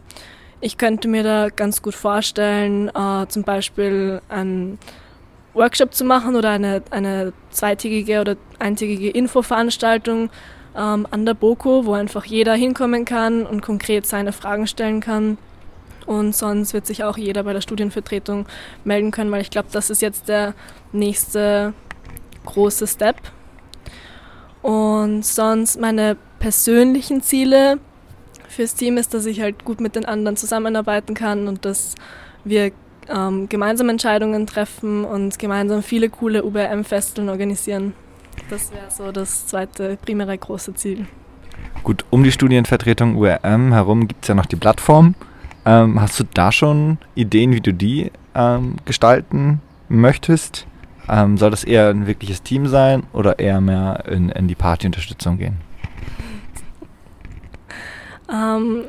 Ich könnte mir da ganz gut vorstellen, äh, zum Beispiel einen Workshop zu machen oder eine, eine zweitägige oder eintägige Infoveranstaltung ähm, an der BOKO, wo einfach jeder hinkommen kann und konkret seine Fragen stellen kann. Und sonst wird sich auch jeder bei der Studienvertretung melden können, weil ich glaube, das ist jetzt der nächste große Step. Und sonst meine persönlichen Ziele fürs Team ist, dass ich halt gut mit den anderen zusammenarbeiten kann und dass wir ähm, gemeinsam Entscheidungen treffen und gemeinsam viele coole UBM-Festeln organisieren. Das wäre so das zweite primäre große Ziel. Gut, um die Studienvertretung URM herum gibt es ja noch die Plattform. Ähm, hast du da schon Ideen, wie du die ähm, gestalten möchtest? Ähm, soll das eher ein wirkliches Team sein oder eher mehr in, in die Partyunterstützung gehen? Ähm,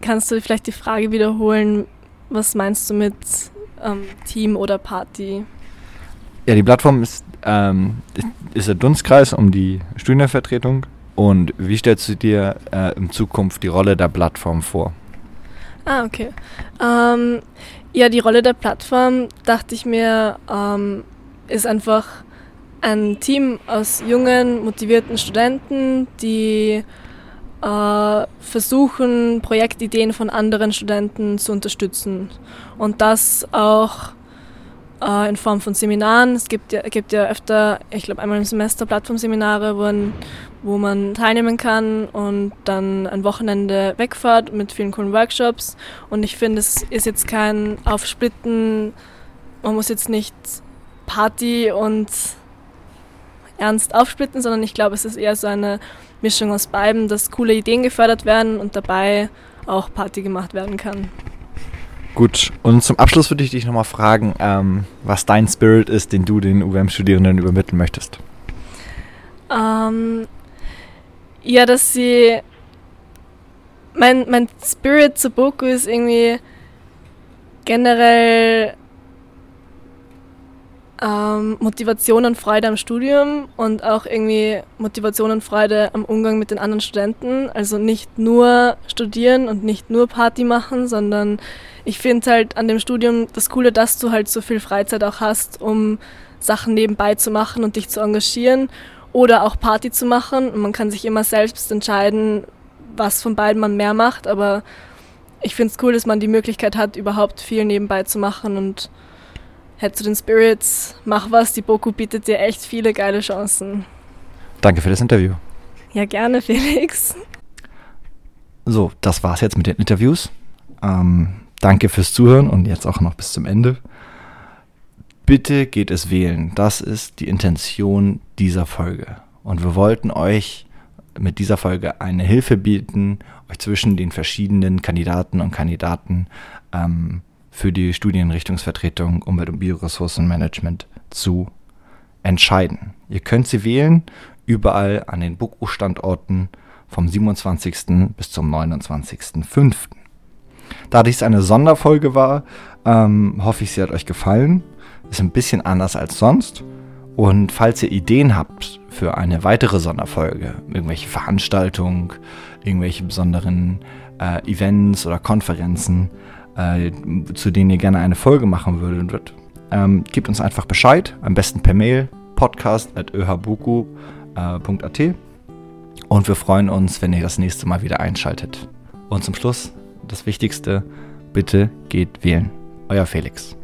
kannst du vielleicht die Frage wiederholen, was meinst du mit ähm, Team oder Party? Ja, die Plattform ist, ähm, ist der Dunstkreis um die Studienvertretung. Und wie stellst du dir äh, in Zukunft die Rolle der Plattform vor? Ah, okay. Ähm, ja, die Rolle der Plattform, dachte ich mir, ähm, ist einfach ein Team aus jungen, motivierten Studenten, die äh, versuchen, Projektideen von anderen Studenten zu unterstützen. Und das auch äh, in Form von Seminaren. Es gibt ja, gibt ja öfter, ich glaube einmal im Semester Plattformseminare, wo man, wo man teilnehmen kann und dann ein Wochenende wegfahrt mit vielen coolen Workshops. Und ich finde, es ist jetzt kein Aufsplitten, man muss jetzt nicht Party und ernst aufsplitten, sondern ich glaube, es ist eher so eine Mischung aus beiden, dass coole Ideen gefördert werden und dabei auch Party gemacht werden kann. Gut, und zum Abschluss würde ich dich nochmal fragen, ähm, was dein Spirit ist, den du den UWM-Studierenden übermitteln möchtest. Ähm, ja, dass sie. Mein, mein Spirit zu Boku ist irgendwie generell ähm, Motivation und Freude am Studium und auch irgendwie Motivation und Freude am Umgang mit den anderen Studenten. Also nicht nur studieren und nicht nur Party machen, sondern ich finde halt an dem Studium das Coole, dass du halt so viel Freizeit auch hast, um Sachen nebenbei zu machen und dich zu engagieren oder auch Party zu machen. Und man kann sich immer selbst entscheiden, was von beiden man mehr macht, aber ich finde es cool, dass man die Möglichkeit hat, überhaupt viel nebenbei zu machen und head zu den Spirits, mach was, die Boku bietet dir echt viele geile Chancen. Danke für das Interview. Ja, gerne, Felix. So, das war's jetzt mit den Interviews. Ähm, danke fürs Zuhören und jetzt auch noch bis zum Ende. Bitte geht es wählen. Das ist die Intention dieser Folge. Und wir wollten euch mit dieser Folge eine Hilfe bieten, euch zwischen den verschiedenen Kandidaten und Kandidaten ähm, für die Studienrichtungsvertretung Umwelt- und Bioressourcenmanagement zu entscheiden. Ihr könnt sie wählen überall an den BUKU-Standorten vom 27. bis zum 29.05. Da dies eine Sonderfolge war, ähm, hoffe ich, sie hat euch gefallen. Ist ein bisschen anders als sonst. Und falls ihr Ideen habt für eine weitere Sonderfolge, irgendwelche Veranstaltungen, irgendwelche besonderen äh, Events oder Konferenzen, äh, zu denen ihr gerne eine Folge machen würdet, ähm, gebt uns einfach Bescheid, am besten per Mail, podcast.öhabuku Äh, und wir freuen uns, wenn ihr das nächste Mal wieder einschaltet. Und zum Schluss, das Wichtigste, bitte geht wählen. Euer Felix.